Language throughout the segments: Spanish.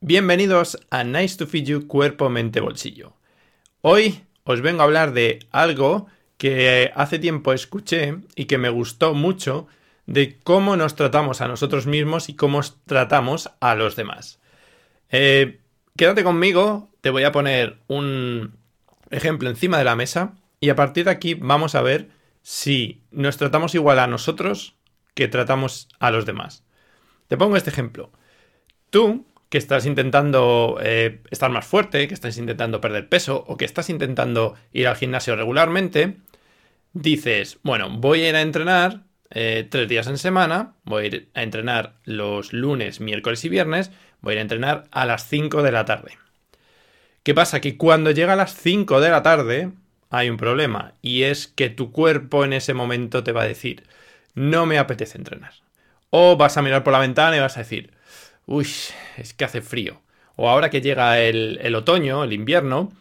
Bienvenidos a Nice to Feed You Cuerpo, Mente, Bolsillo. Hoy os vengo a hablar de algo que hace tiempo escuché y que me gustó mucho de cómo nos tratamos a nosotros mismos y cómo tratamos a los demás. Eh, quédate conmigo, te voy a poner un ejemplo encima de la mesa y a partir de aquí vamos a ver si nos tratamos igual a nosotros que tratamos a los demás. Te pongo este ejemplo. Tú que estás intentando eh, estar más fuerte, que estás intentando perder peso o que estás intentando ir al gimnasio regularmente, dices, bueno, voy a ir a entrenar eh, tres días en semana, voy a ir a entrenar los lunes, miércoles y viernes, voy a ir a entrenar a las 5 de la tarde. ¿Qué pasa? Que cuando llega a las 5 de la tarde hay un problema y es que tu cuerpo en ese momento te va a decir, no me apetece entrenar. O vas a mirar por la ventana y vas a decir, uy, es que hace frío. O ahora que llega el, otoño, el invierno,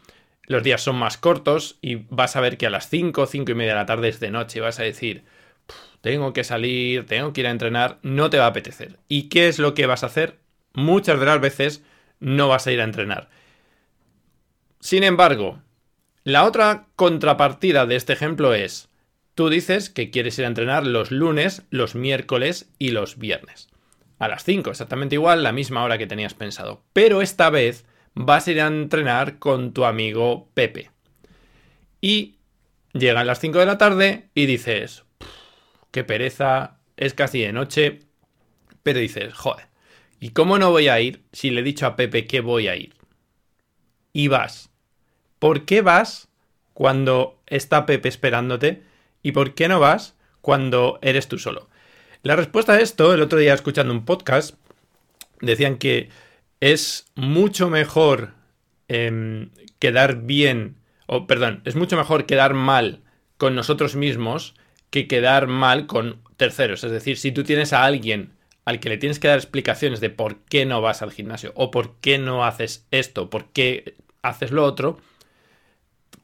los días son más cortos y vas a ver que a las 5, 5 y media de la tarde es de noche y vas a decir, tengo que salir, tengo que ir a entrenar, no te va a apetecer. ¿Y qué es lo que vas a hacer? Muchas de las veces no vas a ir a entrenar. Sin embargo, la otra contrapartida de este ejemplo es, tú dices que quieres ir a entrenar los lunes, los miércoles y los viernes a las 5, exactamente igual, la misma hora que tenías pensado. Pero esta vez vas a ir a entrenar con tu amigo Pepe. Y llegan las 5 de la tarde y dices, qué pereza, es casi de noche. Pero dices, joder, ¿y cómo no voy a ir si le he dicho a Pepe que voy a ir? Y vas. ¿Por qué vas cuando está Pepe esperándote? ¿Y por qué no vas cuando eres tú solo? La respuesta a esto, el otro día escuchando un podcast, decían que es mucho mejor em, quedar bien, o perdón, es mucho mejor quedar mal con nosotros mismos que quedar mal con terceros. Es decir, si tú tienes a alguien al que le tienes que dar explicaciones de por qué no vas al gimnasio, o por qué no haces esto, por qué haces lo otro,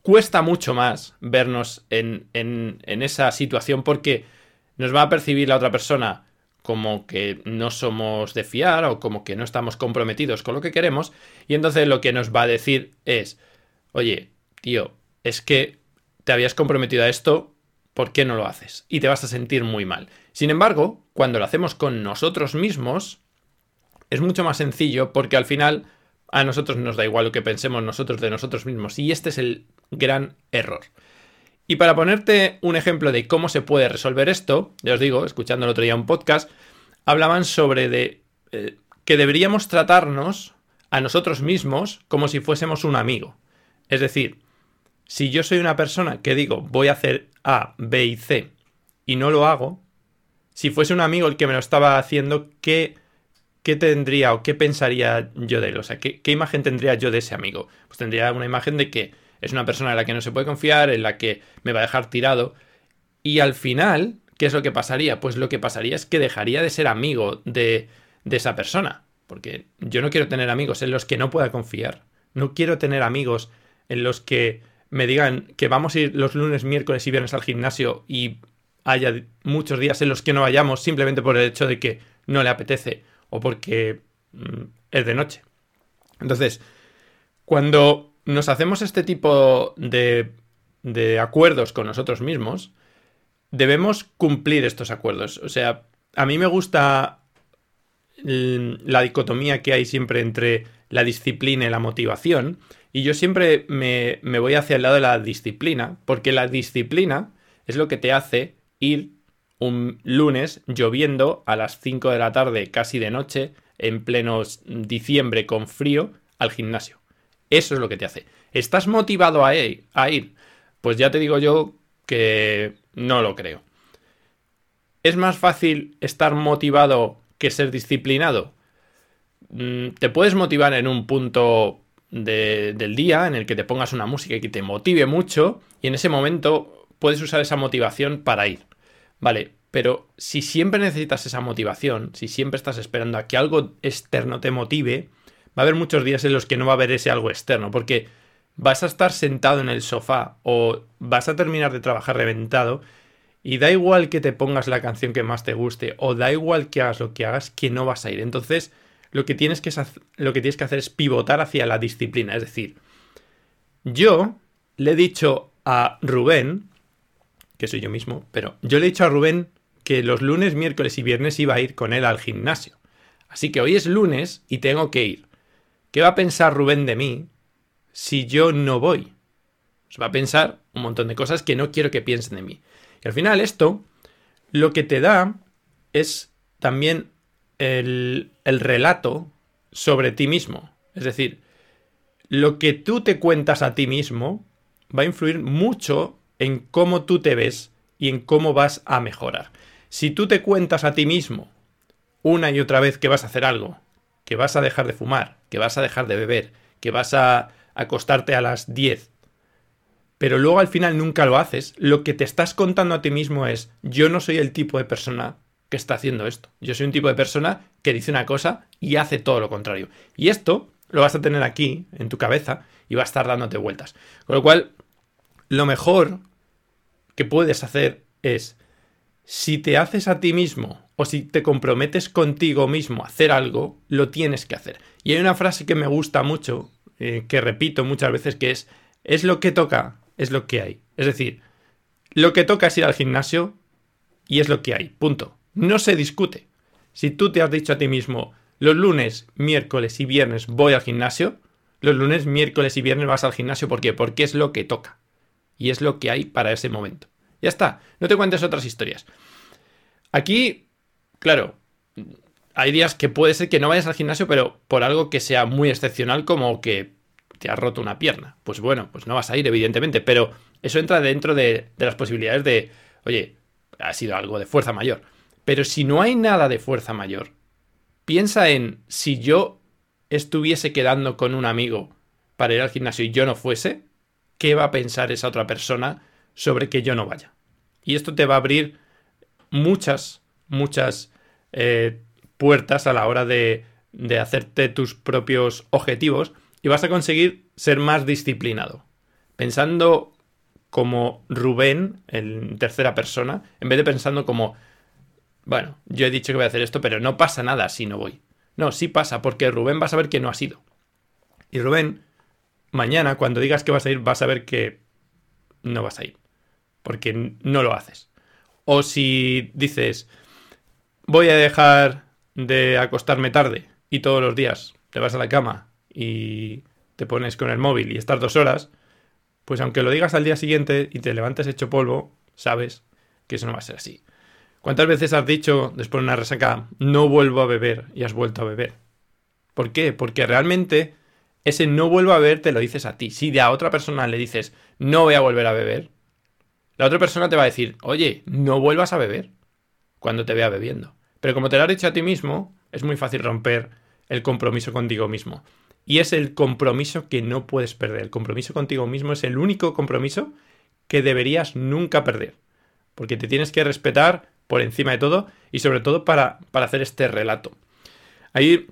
cuesta mucho más vernos en, esa situación porque nos va a percibir la otra persona como que no somos de fiar o como que no estamos comprometidos con lo que queremos y entonces lo que nos va a decir es, oye, tío, es que te habías comprometido a esto, ¿por qué no lo haces? Y te vas a sentir muy mal. Sin embargo, cuando lo hacemos con nosotros mismos, es mucho más sencillo porque al final a nosotros nos da igual lo que pensemos nosotros de nosotros mismos y este es el gran error. Y para ponerte un ejemplo de cómo se puede resolver esto, ya os digo, escuchando el otro día un podcast, hablaban sobre de, eh, que deberíamos tratarnos a nosotros mismos como si fuésemos un amigo. Es decir, si yo soy una persona que digo voy a hacer A, B y C y no lo hago, si fuese un amigo el que me lo estaba haciendo, ¿qué, qué tendría o qué pensaría yo de él? O sea, ¿qué, ¿qué imagen tendría yo de ese amigo? Pues tendría una imagen de que es una persona en la que no se puede confiar, en la que me va a dejar tirado. Y al final, ¿qué es lo que pasaría? Pues lo que pasaría es que dejaría de ser amigo de, de esa persona. Porque yo no quiero tener amigos en los que no pueda confiar. No quiero tener amigos en los que me digan que vamos a ir los lunes, miércoles y viernes al gimnasio y haya muchos días en los que no vayamos simplemente por el hecho de que no le apetece o porque mm, es de noche. Entonces, cuando nos hacemos este tipo de, de acuerdos con nosotros mismos, debemos cumplir estos acuerdos. O sea, a mí me gusta la dicotomía que hay siempre entre la disciplina y la motivación. Y yo siempre me, me, voy hacia el lado de la disciplina, porque la disciplina es lo que te hace ir un lunes lloviendo a las 5 de la tarde, casi de noche, en pleno diciembre con frío, al gimnasio. Eso es lo que te hace. ¿Estás motivado a ir? a ir? Pues ya te digo yo que no lo creo. ¿Es más fácil estar motivado que ser disciplinado? Mm, te puedes motivar en un punto del día en el que te pongas una música que te motive mucho y en ese momento puedes usar esa motivación para ir. Vale, pero si siempre necesitas esa motivación, si siempre estás esperando a que algo externo te motive, va a haber muchos días en los que no va a haber ese algo externo, porque vas a estar sentado en el sofá o vas a terminar de trabajar reventado y da igual que te pongas la canción que más te guste o da igual que hagas lo que hagas, que no vas a ir. Entonces, lo que tienes que, lo que, tienes que hacer es pivotar hacia la disciplina. Es decir, yo le he dicho a Rubén, que soy yo mismo, pero yo le he dicho a Rubén que los lunes, miércoles y viernes iba a ir con él al gimnasio. Así que hoy es lunes y tengo que ir. ¿Qué va a pensar Rubén de mí si yo no voy? Pues va a pensar un montón de cosas que no quiero que piensen de mí. Y al final esto lo que te da es también el, el relato sobre ti mismo. Es decir, lo que tú te cuentas a ti mismo va a influir mucho en cómo tú te ves y en cómo vas a mejorar. Si tú te cuentas a ti mismo una y otra vez que vas a hacer algo, que vas a dejar de fumar, que vas a dejar de beber, que vas a acostarte a las 10, pero luego al final nunca lo haces, lo que te estás contando a ti mismo es, yo no soy el tipo de persona que está haciendo esto. Yo soy un tipo de persona que dice una cosa y hace todo lo contrario. Y esto lo vas a tener aquí, en tu cabeza, y va a estar dándote vueltas. Con lo cual, lo mejor que puedes hacer es, si te haces a ti mismo o si te comprometes contigo mismo a hacer algo, lo tienes que hacer. Y hay una frase que me gusta mucho, eh, que repito muchas veces, que es, es lo que toca, es lo que hay. Es decir, lo que toca es ir al gimnasio y es lo que hay. Punto. No se discute. Si tú te has dicho a ti mismo, los lunes, miércoles y viernes voy al gimnasio, los lunes, miércoles y viernes vas al gimnasio. ¿Por qué? Porque es lo que toca. Y es lo que hay para ese momento. Ya está. No te cuentes otras historias. Aquí, claro, hay días que puede ser que no vayas al gimnasio, pero por algo que sea muy excepcional, como que te has roto una pierna. Pues bueno, pues no vas a ir, evidentemente, pero eso entra dentro de, las posibilidades de, oye, ha sido algo de fuerza mayor. Pero si no hay nada de fuerza mayor, piensa en si yo estuviese quedando con un amigo para ir al gimnasio y yo no fuese, ¿qué va a pensar esa otra persona sobre que yo no vaya? Y esto te va a abrir muchas, muchas eh, puertas a la hora de, de hacerte tus propios objetivos y vas a conseguir ser más disciplinado. Pensando como Rubén en tercera persona, en vez de pensando como, bueno, yo he dicho que voy a hacer esto, pero no pasa nada si no voy. No, sí pasa, porque Rubén va a saber que no ha sido. Y Rubén, mañana, cuando digas que vas a ir, vas a ver que no vas a ir. Porque no lo haces. O si dices, voy a dejar de acostarme tarde y todos los días te vas a la cama y te pones con el móvil y estás dos horas, pues aunque lo digas al día siguiente y te levantes hecho polvo, sabes que eso no va a ser así. ¿Cuántas veces has dicho después de una resaca, no vuelvo a beber y has vuelto a beber? ¿Por qué? Porque realmente ese no vuelvo a beber te lo dices a ti. Si a otra persona le dices, no voy a volver a beber, la otra persona te va a decir, oye, no vuelvas a beber cuando te vea bebiendo. Pero como te lo has dicho a ti mismo, es muy fácil romper el compromiso contigo mismo. Y es el compromiso que no puedes perder. El compromiso contigo mismo es el único compromiso que deberías nunca perder. Porque te tienes que respetar por encima de todo y sobre todo para, para hacer este relato. Ahí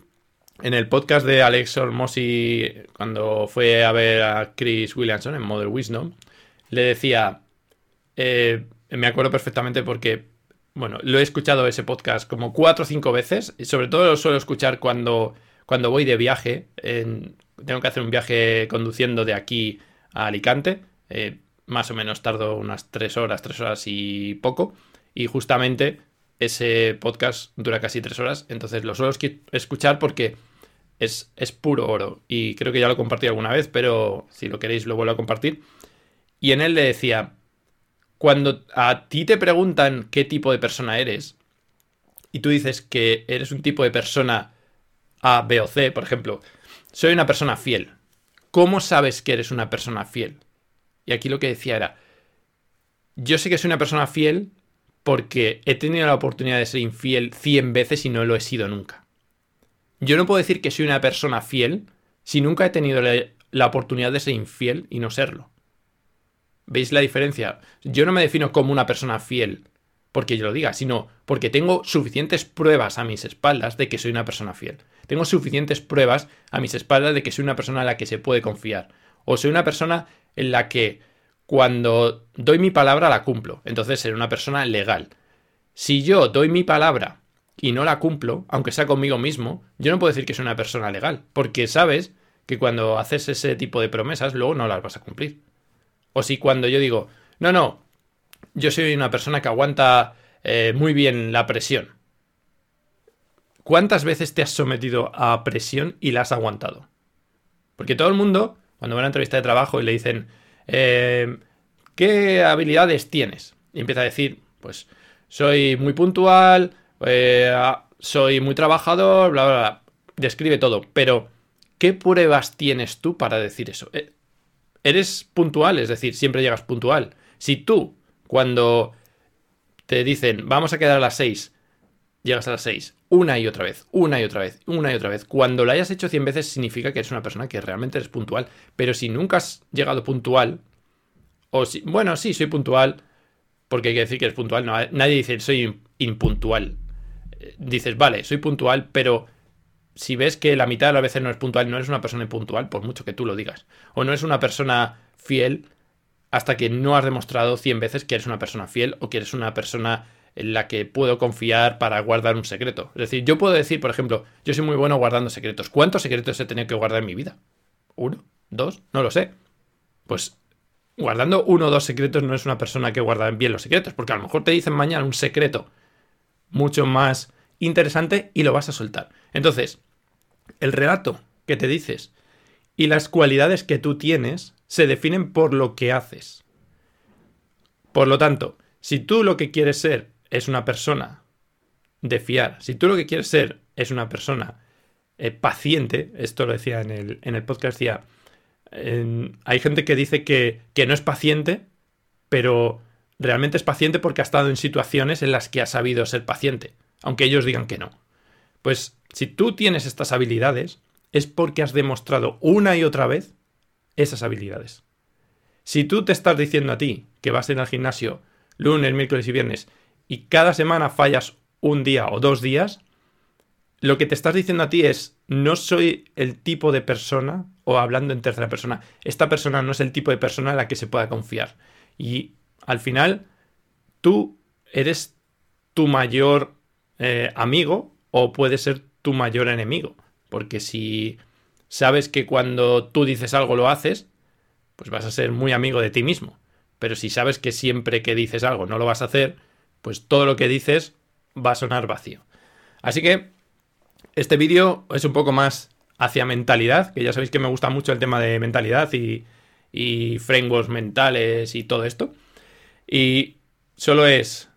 en el podcast de Alex Ormosi, cuando fue a ver a Chris Williamson en Mother Wisdom, le decía, eh, me acuerdo perfectamente porque, bueno, lo he escuchado ese podcast como cuatro o cinco veces y sobre todo lo suelo escuchar cuando cuando voy de viaje, tengo que hacer un viaje conduciendo de aquí a Alicante, eh, más o menos tardo unas tres horas, tres horas y poco, y justamente ese podcast dura casi tres horas, entonces lo suelo escuchar porque es, es puro oro, y creo que ya lo compartí alguna vez, pero si lo queréis lo vuelvo a compartir, y en él le decía, cuando a ti te preguntan qué tipo de persona eres, y tú dices que eres un tipo de persona a, B o C, por ejemplo, soy una persona fiel. ¿Cómo sabes que eres una persona fiel? Y aquí lo que decía era, yo sé que soy una persona fiel porque he tenido la oportunidad de ser infiel 100 veces y no lo he sido nunca. Yo no puedo decir que soy una persona fiel si nunca he tenido la, oportunidad de ser infiel y no serlo. ¿Veis la diferencia? Yo no me defino como una persona fiel porque yo lo diga, sino porque tengo suficientes pruebas a mis espaldas de que soy una persona fiel. Tengo suficientes pruebas a mis espaldas de que soy una persona en la que se puede confiar. O soy una persona en la que cuando doy mi palabra la cumplo. Entonces seré una persona legal. Si yo doy mi palabra y no la cumplo, aunque sea conmigo mismo, yo no puedo decir que soy una persona legal, porque sabes que cuando haces ese tipo de promesas, luego no las vas a cumplir. O si cuando yo digo, no, no, yo soy una persona que aguanta eh, muy bien la presión. ¿Cuántas veces te has sometido a presión y la has aguantado? Porque todo el mundo, cuando va a una entrevista de trabajo y le dicen, eh, ¿qué habilidades tienes? Y empieza a decir, pues, soy muy puntual, eh, soy muy trabajador, bla, bla, bla. Describe todo. Pero, ¿qué pruebas tienes tú para decir eso? Eres puntual, es decir, siempre llegas puntual. Si tú, cuando te dicen, vamos a quedar a las 6, llegas a las 6, una y otra vez, una y otra vez, una y otra vez. Cuando lo hayas hecho 100 veces significa que eres una persona que realmente eres puntual. Pero si nunca has llegado puntual, o si, bueno, sí, soy puntual, porque hay que decir que eres puntual, no, nadie dice soy impuntual. Eh, dices, vale, soy puntual, pero si ves que la mitad de las veces no es puntual, no eres una persona impuntual, por mucho que tú lo digas. O no eres una persona fiel hasta que no has demostrado 100 veces que eres una persona fiel o que eres una persona en la que puedo confiar para guardar un secreto. Es decir, yo puedo decir, por ejemplo, yo soy muy bueno guardando secretos. ¿Cuántos secretos he tenido que guardar en mi vida? ¿Uno? ¿Dos? No lo sé. Pues guardando uno o dos secretos no es una persona que guarda bien los secretos, porque a lo mejor te dicen mañana un secreto mucho más interesante y lo vas a soltar. Entonces, el relato que te dices y las cualidades que tú tienes se definen por lo que haces. Por lo tanto, si tú lo que quieres ser es una persona de fiar, si tú lo que quieres ser es una persona eh, paciente, esto lo decía en el, en el podcast, decía, hay gente que dice que, que no es paciente, pero realmente es paciente porque ha estado en situaciones en las que ha sabido ser paciente, aunque ellos digan que no. Pues si tú tienes estas habilidades, es porque has demostrado una y otra vez esas habilidades. Si tú te estás diciendo a ti que vas a ir al gimnasio lunes, miércoles y viernes y cada semana fallas un día o dos días, lo que te estás diciendo a ti es, no soy el tipo de persona, o hablando en tercera persona, esta persona no es el tipo de persona en la que se pueda confiar. Y al final, tú eres tu mayor eh, amigo o puede ser tu mayor enemigo. Porque si sabes que cuando tú dices algo lo haces, pues vas a ser muy amigo de ti mismo. Pero si sabes que siempre que dices algo no lo vas a hacer, pues todo lo que dices va a sonar vacío. Así que este vídeo es un poco más hacia mentalidad, que ya sabéis que me gusta mucho el tema de mentalidad y, y frameworks mentales y todo esto. Y solo es,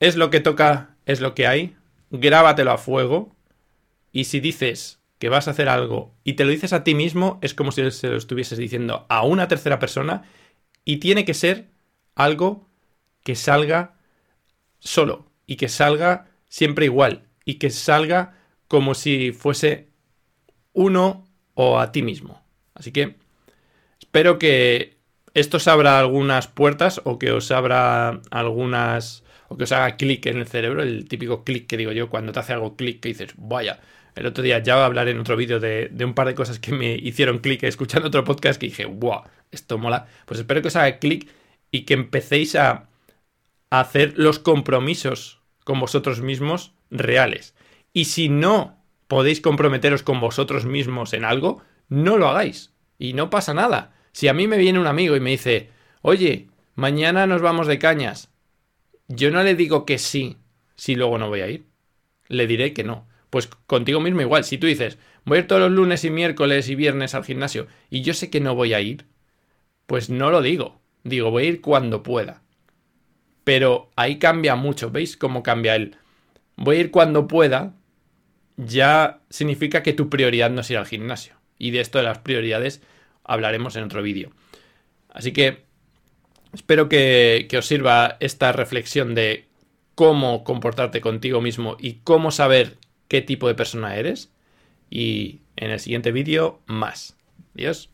es lo que toca, es lo que hay, grábatelo a fuego y si dices que vas a hacer algo y te lo dices a ti mismo, es como si se lo estuvieses diciendo a una tercera persona y tiene que ser algo que salga solo y que salga siempre igual y que salga como si fuese uno o a ti mismo. Así que espero que esto os abra algunas puertas o que os abra algunas que os haga clic en el cerebro, el típico clic que digo yo cuando te hace algo clic que dices, vaya, el otro día ya voy a hablar en otro vídeo de, un par de cosas que me hicieron clic escuchando otro podcast que dije, wow, esto mola. Pues espero que os haga clic y que empecéis a hacer los compromisos con vosotros mismos reales. Y si no podéis comprometeros con vosotros mismos en algo, no lo hagáis. Y no pasa nada. Si a mí me viene un amigo y me dice, oye, mañana nos vamos de cañas, yo no le digo que sí si luego no voy a ir. Le diré que no. Pues contigo mismo igual. Si tú dices, voy a ir todos los lunes y miércoles y viernes al gimnasio y yo sé que no voy a ir, pues no lo digo. Digo, voy a ir cuando pueda. Pero ahí cambia mucho. ¿Veis cómo cambia el voy a ir cuando pueda? Ya significa que tu prioridad no es ir al gimnasio. Y de esto de las prioridades hablaremos en otro vídeo. Así que Espero que, os sirva esta reflexión de cómo comportarte contigo mismo y cómo saber qué tipo de persona eres. Y en el siguiente vídeo, más. Adiós.